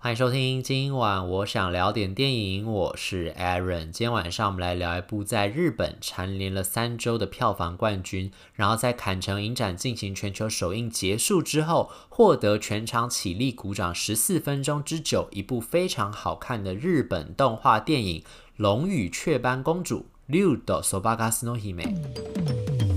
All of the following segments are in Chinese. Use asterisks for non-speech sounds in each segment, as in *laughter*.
欢迎收听，今晚我想聊点电影，我是 Aaron。今天晚上我们来聊一部在日本蝉联了三周的票房冠军，然后在坎城影展进行全球首映结束之后，获得全场起立鼓掌十四分钟之久，一部非常好看的日本动画电影《龙与雀斑公主》竜とそばかすの姫。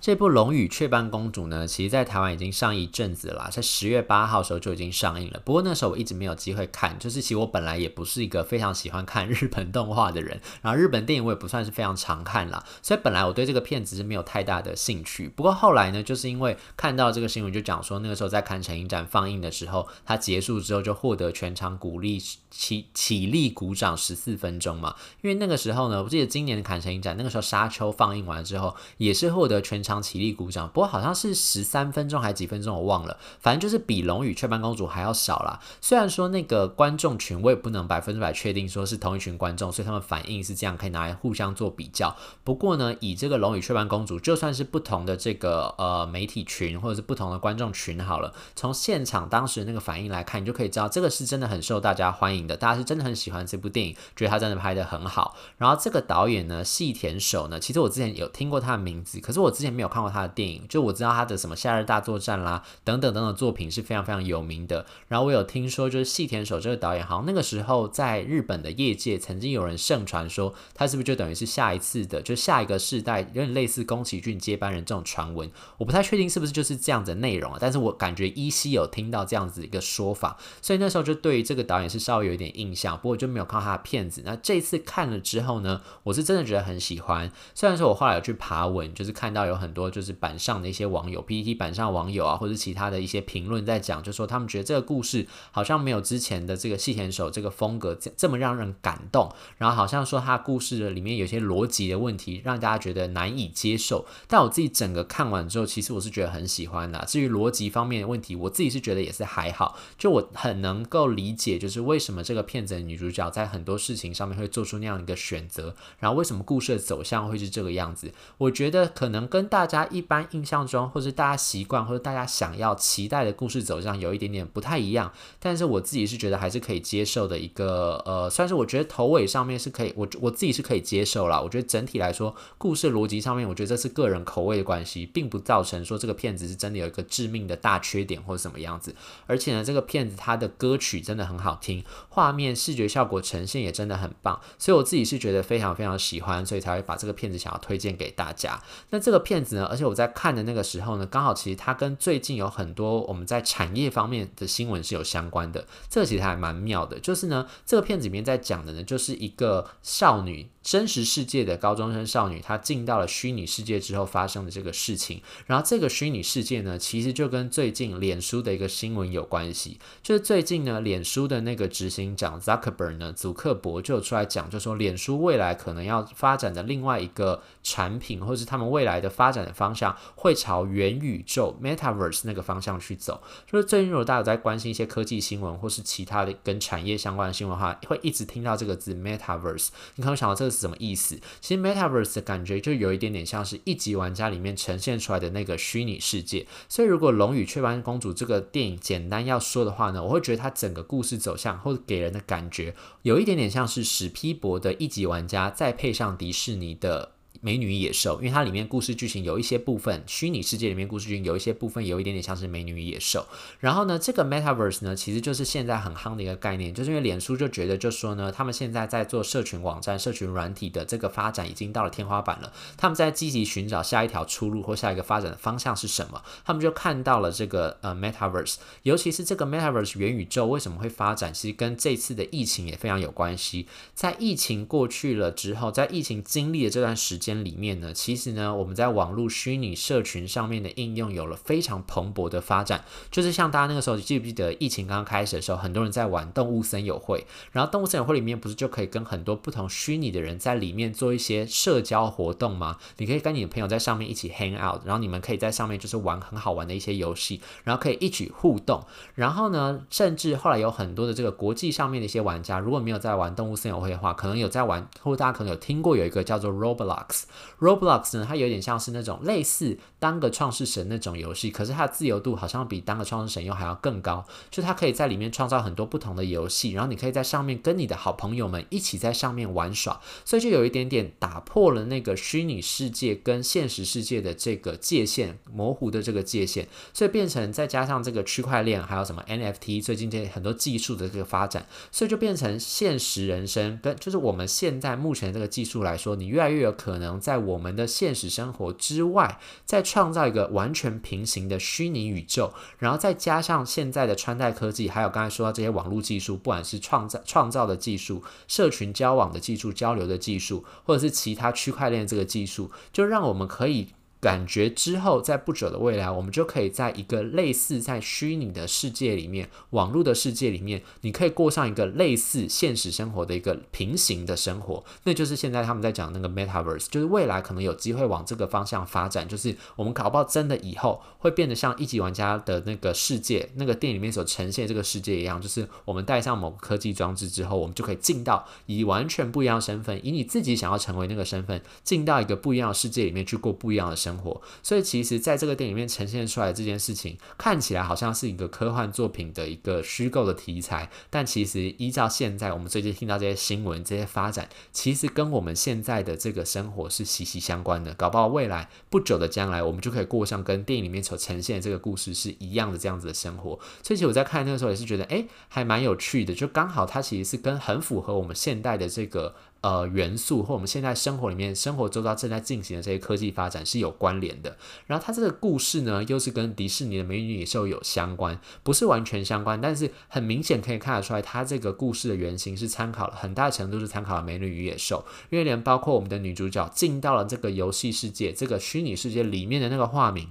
这部《龙与雀斑公主》呢，其实在台湾已经上映一阵子了啦，在十月八号的时候就已经上映了。不过那时候我一直没有机会看，就是其实我本来也不是一个非常喜欢看 *laughs* 日本动画的人，然后日本电影我也不算是非常常看啦，所以本来我对这个片子是没有太大的兴趣。不过后来呢，就是因为看到这个新闻，就讲说那个时候在坎城影展放映的时候，它结束之后就获得全场鼓励起起立鼓掌十四分钟嘛。因为那个时候呢，我记得今年的坎城影展那个时候沙丘放映完之后，也是获得全场。起立鼓掌，不过好像是十三分钟还是几分钟，我忘了。反正就是比《龙与雀斑公主》还要少啦。虽然说那个观众群我也不能百分之百确定说是同一群观众，所以他们反应是这样，可以拿来互相做比较。不过呢，以这个《龙与雀斑公主》，就算是不同的这个呃媒体群或者是不同的观众群好了，从现场当时那个反应来看，你就可以知道这个是真的很受大家欢迎的，大家是真的很喜欢这部电影，觉得他真的拍得很好。然后这个导演呢，细田守呢，其实我之前有听过他的名字，可是我之前没有看过他的电影，就我知道他的什么《夏日大作战》啦，等等等等作品是非常非常有名的。然后我有听说，就是细田守这个导演，好像那个时候在日本的业界曾经有人盛传说，他是不是就等于是下一次的，就下一个世代有点类似宫崎骏接班人这种传闻。我不太确定是不是就是这样子的内容啊，但是我感觉依稀有听到这样子一个说法，所以那时候就对于这个导演是稍微有一点印象，不过就没有看到他的片子。那这次看了之后呢，我是真的觉得很喜欢。虽然说我后来有去爬文，就是看到有很很多就是板上的一些网友 PPT 板上网友啊，或者其他的一些评论在讲，就说他们觉得这个故事好像没有之前的这个细田守这个风格这么让人感动，然后好像说他故事的里面有些逻辑的问题，让大家觉得难以接受。但我自己整个看完之后，其实我是觉得很喜欢的。至于逻辑方面的问题，我自己是觉得也是还好。就我很能够理解，就是为什么这个片子的女主角在很多事情上面会做出那样一个选择，然后为什么故事的走向会是这个样子。我觉得可能跟大大家一般印象中，或是大家习惯，或者大家想要期待的故事走向有一点点不太一样，但是我自己是觉得还是可以接受的一个，呃，算是我觉得头尾上面是可以，我我自己是可以接受啦。我觉得整体来说，故事逻辑上面，我觉得这是个人口味的关系，并不造成说这个片子是真的有一个致命的大缺点或者什么样子。而且呢，这个片子它的歌曲真的很好听，画面视觉效果呈现也真的很棒，所以我自己是觉得非常非常喜欢，所以才会把这个片子想要推荐给大家。那这个片子呢，而且我在看的那个时候呢，刚好其实它跟最近有很多我们在产业方面的新闻是有相关的，这个其实还蛮妙的。就是呢，这个片子里面在讲的呢，就是一个少女。真实世界的高中生少女，她进到了虚拟世界之后发生的这个事情。然后这个虚拟世界呢，其实就跟最近脸书的一个新闻有关系。就是最近呢，脸书的那个执行长 Zuckerberg 呢，祖克伯就出来讲，就说脸书未来可能要发展的另外一个产品，或是他们未来的发展的方向，会朝元宇宙 （Metaverse） 那个方向去走。就是最近如果大家有在关心一些科技新闻，或是其他的跟产业相关的新闻的话，会一直听到这个字 Metaverse。你可能想到这个。是什么意思？其实 Metaverse 的感觉就有一点点像是一级玩家里面呈现出来的那个虚拟世界。所以，如果《龙与雀斑公主》这个电影简单要说的话呢，我会觉得它整个故事走向或者给人的感觉有一点点像是史匹柏的一级玩家，再配上迪士尼的。美女野兽，因为它里面故事剧情有一些部分，虚拟世界里面故事剧情有一些部分有一点点像是美女野兽。然后呢，这个 Metaverse 呢，其实就是现在很夯的一个概念，就是因为脸书就觉得，就说呢，他们现在在做社群网站、社群软体的这个发展已经到了天花板了，他们在积极寻找下一条出路或下一个发展的方向是什么。他们就看到了这个呃 Metaverse，尤其是这个 Metaverse 元宇宙为什么会发展，其实跟这次的疫情也非常有关系。在疫情过去了之后，在疫情经历的这段时间。里面呢，其实呢，我们在网络虚拟社群上面的应用有了非常蓬勃的发展。就是像大家那个时候记不记得疫情刚刚开始的时候，很多人在玩动物森友会，然后动物森友会里面不是就可以跟很多不同虚拟的人在里面做一些社交活动吗？你可以跟你的朋友在上面一起 hang out，然后你们可以在上面就是玩很好玩的一些游戏，然后可以一起互动。然后呢，甚至后来有很多的这个国际上面的一些玩家，如果没有在玩动物森友会的话，可能有在玩，或者大家可能有听过有一个叫做 Roblox。Roblox。呢，它有点像是那种类似当个创世神那种游戏，可是它的自由度好像比当个创世神又还要更高，就它可以在里面创造很多不同的游戏，然后你可以在上面跟你的好朋友们一起在上面玩耍，所以就有一点点打破了那个虚拟世界跟现实世界的这个界限，模糊的这个界限，所以变成再加上这个区块链，还有什么 NFT，最近这很多技术的这个发展，所以就变成现实人生跟就是我们现在目前这个技术来说，你越来越有可能在我们的现实生活之外，再创造一个完全平行的虚拟宇宙，然后再加上现在的穿戴科技，还有刚才说到这些网络技术，不管是创造创造的技术、社群交往的技术、交流的技术，或者是其他区块链这个技术，就让我们可以。感觉之后，在不久的未来，我们就可以在一个类似在虚拟的世界里面、网络的世界里面，你可以过上一个类似现实生活的一个平行的生活。那就是现在他们在讲那个 Metaverse，就是未来可能有机会往这个方向发展。就是我们搞不好真的以后会变得像一级玩家的那个世界，那个电影里面所呈现这个世界一样，就是我们带上某个科技装置之后，我们就可以进到以完全不一样的身份，以你自己想要成为那个身份，进到一个不一样的世界里面去过不一样的生。生活，所以其实在这个电影里面呈现出来这件事情，看起来好像是一个科幻作品的一个虚构的题材，但其实依照现在我们最近听到这些新闻、这些发展，其实跟我们现在的这个生活是息息相关的。搞不好未来不久的将来，我们就可以过上跟电影里面所呈现的这个故事是一样的这样子的生活。所以其实我在看那个时候也是觉得，诶，还蛮有趣的，就刚好它其实是跟很符合我们现代的这个。呃，元素或我们现在生活里面、生活周遭正在进行的这些科技发展是有关联的。然后它这个故事呢，又是跟迪士尼的《美女与野兽》有相关，不是完全相关，但是很明显可以看得出来，它这个故事的原型是参考了很大程度是参考了《美女与野兽》，因为连包括我们的女主角进到了这个游戏世界、这个虚拟世界里面的那个化名。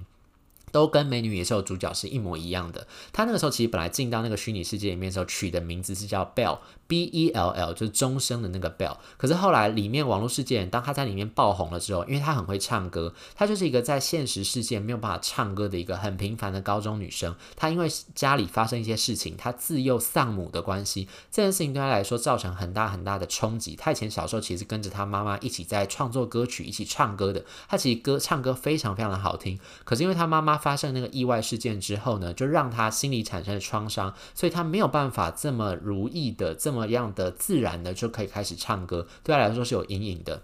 都跟《美女野兽》主角是一模一样的。他那个时候其实本来进到那个虚拟世界里面的时候，取的名字是叫 Bell，B E L L，就是钟声的那个 Bell。可是后来里面网络世界，当他在里面爆红了之后，因为他很会唱歌，他就是一个在现实世界没有办法唱歌的一个很平凡的高中女生。她因为家里发生一些事情，她自幼丧母的关系，这件事情对她来说造成很大很大的冲击。她以前小时候其实跟着她妈妈一起在创作歌曲，一起唱歌的。她其实歌唱歌非常非常的好听，可是因为她妈妈。发生那个意外事件之后呢，就让他心里产生了创伤，所以他没有办法这么如意的、这么样的自然的就可以开始唱歌，对他来说是有阴影的。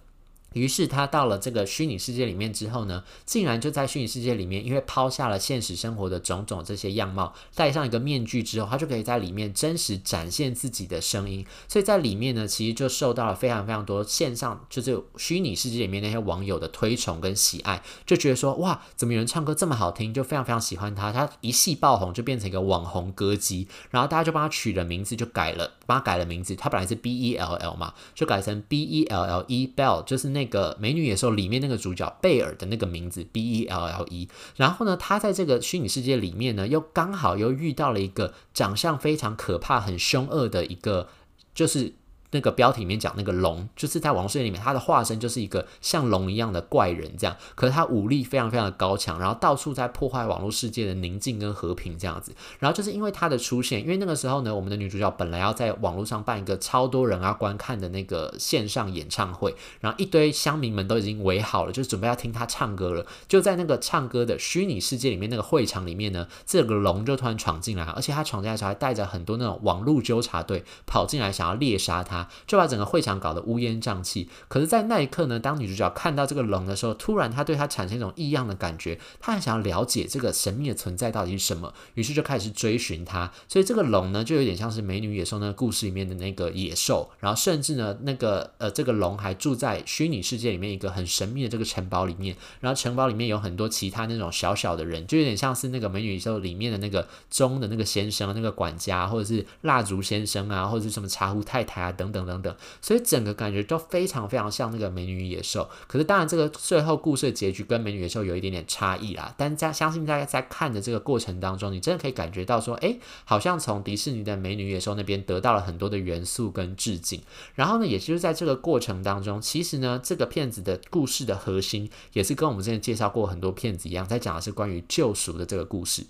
于是他到了这个虚拟世界里面之后呢，竟然就在虚拟世界里面，因为抛下了现实生活的种种这些样貌，戴上一个面具之后，他就可以在里面真实展现自己的声音。所以在里面呢，其实就受到了非常非常多线上就是虚拟世界里面那些网友的推崇跟喜爱，就觉得说哇，怎么有人唱歌这么好听，就非常非常喜欢他。他一系爆红，就变成一个网红歌姬，然后大家就帮他取了名字，就改了，帮他改了名字。他本来是 B E L L 嘛，就改成 B E L L E Bell，就是那。个美女野兽里面那个主角贝尔的那个名字 B E L L E，然后呢，他在这个虚拟世界里面呢，又刚好又遇到了一个长相非常可怕、很凶恶的一个，就是。那个标题里面讲那个龙，就是在网络世界里面，他的化身就是一个像龙一样的怪人，这样。可是他武力非常非常的高强，然后到处在破坏网络世界的宁静跟和平这样子。然后就是因为他的出现，因为那个时候呢，我们的女主角本来要在网络上办一个超多人啊观看的那个线上演唱会，然后一堆乡民们都已经围好了，就准备要听他唱歌了。就在那个唱歌的虚拟世界里面，那个会场里面呢，这个龙就突然闯进来，而且他闯进来的时候还带着很多那种网络纠察队跑进来，想要猎杀他他。就把整个会场搞得乌烟瘴气。可是，在那一刻呢，当女主角看到这个龙的时候，突然她对它产生一种异样的感觉，她很想要了解这个神秘的存在到底是什么，于是就开始追寻它。所以，这个龙呢，就有点像是《美女野兽》那个故事里面的那个野兽。然后，甚至呢，那个呃，这个龙还住在虚拟世界里面一个很神秘的这个城堡里面。然后，城堡里面有很多其他那种小小的人，就有点像是那个《美女野兽》里面的那个钟的那个先生、那个管家，或者是蜡烛先生啊，或者是什么茶壶太太啊，等等等等等。所以整个感觉都非常非常像那个《美女与野兽》，可是当然这个最后故事的结局跟《美女野兽》有一点点差异啦。但在相信大家在看的这个过程当中，你真的可以感觉到说，哎，好像从迪士尼的《美女野兽》那边得到了很多的元素跟致敬。然后呢，也就是在这个过程当中，其实呢，这个片子的故事的核心也是跟我们之前介绍过很多片子一样，在讲的是关于救赎的这个故事。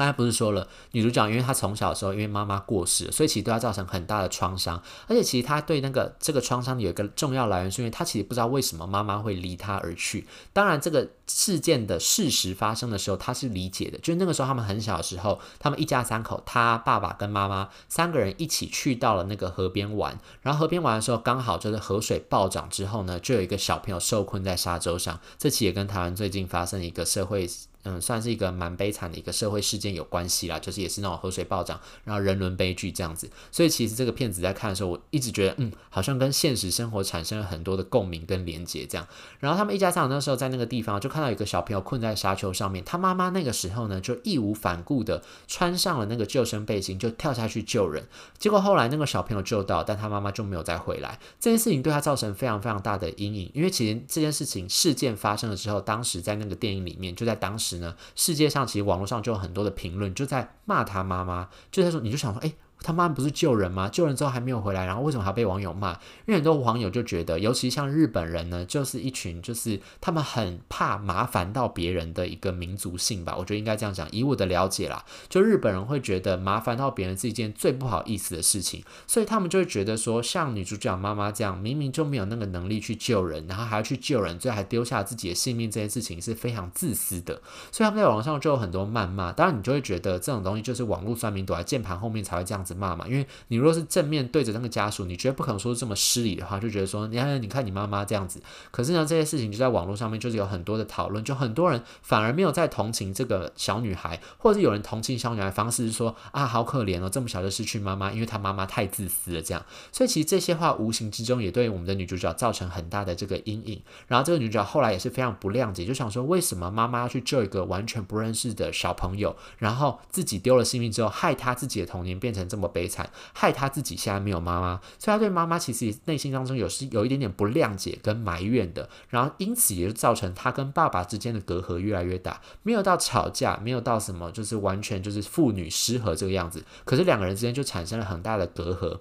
刚才不是说了，女主角因为她从小的时候因为妈妈过世，所以其实对她造成很大的创伤，而且其实她对那个这个创伤有一个重要来源，是因为她其实不知道为什么妈妈会离她而去。当然，这个事件的事实发生的时候，她是理解的，就是那个时候他们很小的时候，他们一家三口，她爸爸跟妈妈三个人一起去到了那个河边玩，然后河边玩的时候，刚好就是河水暴涨之后呢，就有一个小朋友受困在沙洲上。这其实也跟台湾最近发生一个社会。嗯，算是一个蛮悲惨的一个社会事件有关系啦，就是也是那种河水暴涨，然后人伦悲剧这样子。所以其实这个片子在看的时候，我一直觉得，嗯，好像跟现实生活产生了很多的共鸣跟连结这样。然后他们一家三口那时候在那个地方，就看到一个小朋友困在沙丘上面，他妈妈那个时候呢，就义无反顾的穿上了那个救生背心，就跳下去救人。结果后来那个小朋友救到，但他妈妈就没有再回来。这件事情对他造成非常非常大的阴影，因为其实这件事情事件发生了之后，当时在那个电影里面，就在当时呢，世界上其实网络上就有很多的评论，就在骂他妈妈，就在说，你就想说，诶。他妈不是救人吗？救人之后还没有回来，然后为什么还被网友骂？因为很多网友就觉得，尤其像日本人呢，就是一群就是他们很怕麻烦到别人的一个民族性吧。我觉得应该这样讲。以我的了解啦，就日本人会觉得麻烦到别人是一件最不好意思的事情，所以他们就会觉得说，像女主角妈妈这样，明明就没有那个能力去救人，然后还要去救人，最后还丢下自己的性命，这件事情是非常自私的。所以他们在网上就有很多谩骂。当然，你就会觉得这种东西就是网络酸民躲在键盘后面才会这样子骂嘛，因为你如果是正面对着那个家属，你绝对不可能说这么失礼的话，就觉得说，你看，你看你妈妈这样子。可是呢，这些事情就在网络上面就是有很多的讨论，就很多人反而没有在同情这个小女孩，或者有人同情小女孩方式是说啊，好可怜哦，这么小就失去妈妈，因为她妈妈太自私了这样。所以其实这些话无形之中也对我们的女主角造成很大的这个阴影。然后这个女主角后来也是非常不谅解，就想说，为什么妈妈要去救一个完全不认识的小朋友，然后自己丢了性命之后，害她自己的童年变成这么么悲惨。害他自己现在没有妈妈，所以他对妈妈其实内心当中有是有一点点不谅解跟埋怨的，然后因此也就造成他跟爸爸之间的隔阂越来越大，没有到吵架，没有到什么就是完全就是父女失和这个样子，可是两个人之间就产生了很大的隔阂。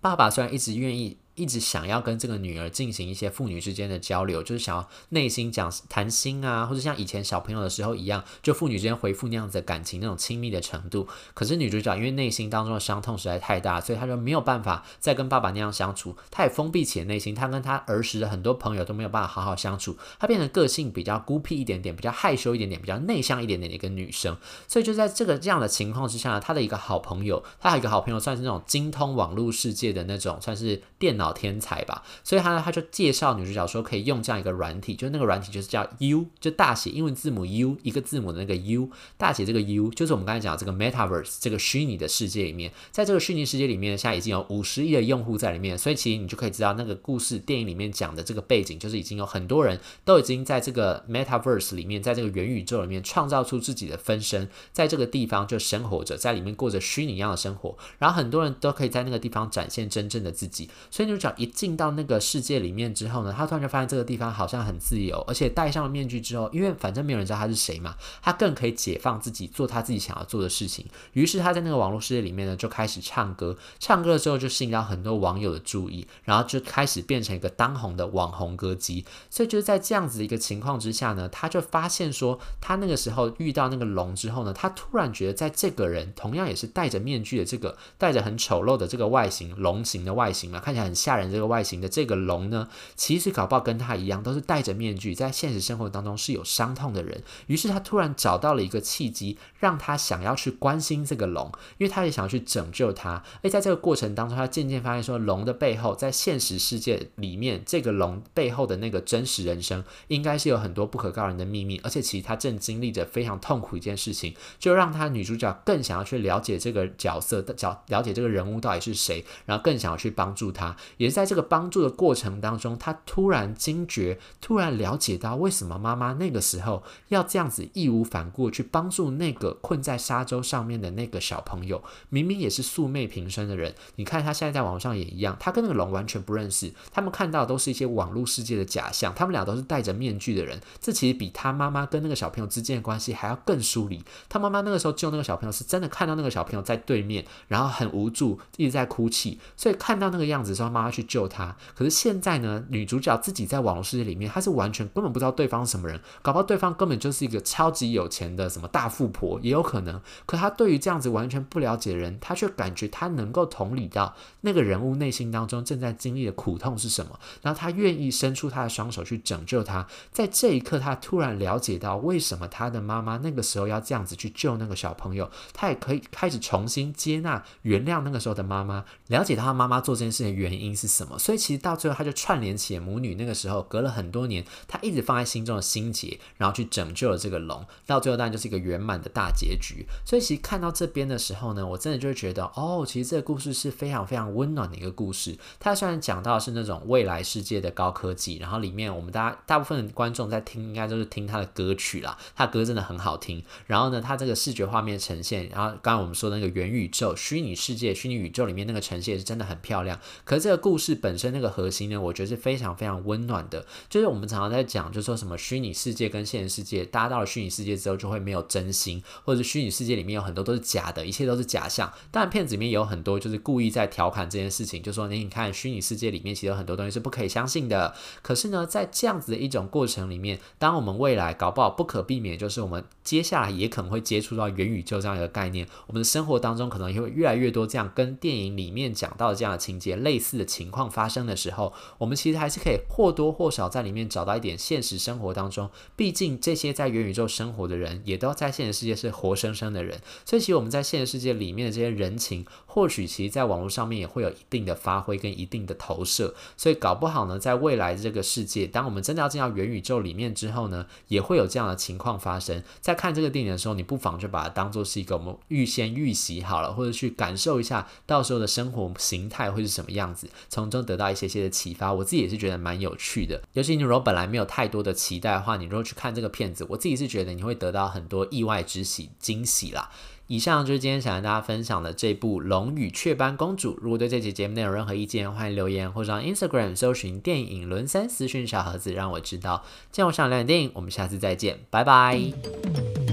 爸爸虽然一直愿意。一直想要跟这个女儿进行一些父女之间的交流，就是想要内心讲谈心啊，或者像以前小朋友的时候一样，就父女之间回复那样子的感情，那种亲密的程度。可是女主角因为内心当中的伤痛实在太大，所以她就没有办法再跟爸爸那样相处。她也封闭起了内心，她跟她儿时的很多朋友都没有办法好好相处。她变成个性比较孤僻一点点，比较害羞一点点，比较内向一点点的一个女生。所以就在这个这样的情况之下呢，她的一个好朋友，她有一个好朋友算是那种精通网络世界的那种，算是电脑天才吧，所以他呢，他就介绍女主角说可以用这样一个软体，就那个软体就是叫 U，就大写英文字母 U，一个字母的那个 U，大写这个 U，就是我们刚才讲的这个 Metaverse 这个虚拟的世界里面，在这个虚拟世界里面，现在已经有五十亿的用户在里面，所以其实你就可以知道那个故事电影里面讲的这个背景，就是已经有很多人都已经在这个 Metaverse 里面，在这个元宇宙里面创造出自己的分身，在这个地方就生活着，在里面过着虚拟一样的生活，然后很多人都可以在那个地方展现真正的自己。所以主角一进到那个世界里面之后呢，她突然就发现这个地方好像很自由，而且戴上了面具之后，因为反正没有人知道她是谁嘛，她更可以解放自己，做她自己想要做的事情。于是她在那个网络世界里面呢，就开始唱歌，唱歌了之后就吸引到很多网友的注意，然后就开始变成一个当红的网红歌姬。所以就是在这样子的一个情况之下呢，她就发现说，她那个时候遇到那个龙之后呢，她突然觉得在这个人同样也是戴着面具的这个，戴着很丑陋的这个外形，龙形的外形嘛，看起来很吓人。这个外形的这个龙呢，其实搞不好跟他一样，都是戴着面具，在现实生活当中是有伤痛的人。于是他突然找到了一个契机，让他想要去关心这个龙，因为他也想要去拯救他。而在这个过程当中，他渐渐发现说，龙的背后，在现实世界里面，这个龙背后的那个真实人生，应该是有很多不可告人的秘密。而且，其实他正经历着非常痛苦一件事情，就让他女主角更想要去了解这个角色的角，了解这个人物到底是谁，然后更想要去帮助他，也是在。这个帮助的过程当中，他突然惊觉，突然了解到为什么妈妈那个时候要这样子义无反顾去帮助那个困在沙洲上面的那个小朋友，明明也是素昧平生的人。你看他现在在网上也一样，他跟那个龙完全不认识，他们看到的都是一些网络世界的假象，他们俩都是戴着面具的人。这其实比他妈妈跟那个小朋友之间的关系还要更疏离。他妈妈那个时候救那个小朋友，是真的看到那个小朋友在对面，然后很无助，一直在哭泣，所以看到那个样子的时候，妈妈妈去救他。可是现在呢，女主角自己在网络世界里面，她是完全根本不知道对方是什么人，搞不好对方根本就是一个超级有钱的什么大富婆，也有可能。可她对于这样子完全不了解的人，她却感觉她能够同理到那个人物内心当中正在经历的苦痛是什么，然后她愿意伸出她的双手去拯救他。在这一刻，她突然了解到为什么她的妈妈那个时候要这样子去救那个小朋友，她也可以开始重新接纳、原谅那个时候的妈妈，了解她妈妈做这件事的原因是什么。所以其实到最后，她就串联起母女那个时候隔了很多年，她一直放在心中的心结，然后去拯救了这个龙。到最后当然就是一个圆满的大结局。所以其实看到这边的时候呢，我真的就会觉得，哦，其实这个故事是非常非常温暖的一个故事。它虽然讲到是那种未来世界的高科技，然后里面我们大家大部分观众在听，应该都是听他的歌曲啦，他歌真的很好听。然后呢，他这个视觉画面呈现，然后刚刚我们说的那个元宇宙、虚拟世界、虚拟宇宙里面那个呈现是真的很漂亮。可是这个故事本身那个核心呢，我觉得是非常非常温暖的。就是我们常常在讲，就说什么虚拟世界跟现实世界，搭到了虚拟世界之后就会没有真心，或者是虚拟世界里面有很多都是假的，一切都是假象。当然，片子里面有很多就是故意在调侃这件事情，就说你你看虚拟世界里面其实有很多东西是不可以相信的。可是呢，在这样子的一种过程里面，当我们未来搞不好不可避免，就是我们接下来也可能会接触到元宇宙这样一个概念，我们的生活当中可能也会越来越多这样跟电影里面讲到的这样的情节类似的情况发生的时候，我们其实还是可以或多或少在里面找到一点现实生活当中，毕竟这些在元宇宙生活的人也都在现实世界是活生生的人，所以其实我们在现实世界里面的这些人情，或许其实在网络上面也会有一定的发挥跟一定的投射，所以搞不好呢，在未来这个世界，当我们真的要进到元宇宙里面之后呢，也会有这样的情况发生。在看这个电影的时候，你不妨就把它当做是一个我们预先预习好了，或者去感受一下到时候的生活形态会是什么样子，从中得到一些些的启发。我自己也是觉得蛮有趣的，尤其你如果本来没有太多的期待的话，你如果去看这个片子，我自己是觉得你会得到很多意外之喜、惊喜啦。以上就是今天想跟大家分享的这部《龙与雀斑公主》。如果对这期节目内有任何意见，欢迎留言或者上 Instagram 搜寻电影轮三私讯小盒子，让我知道。今天我想聊点电影，我们下次再见，拜拜。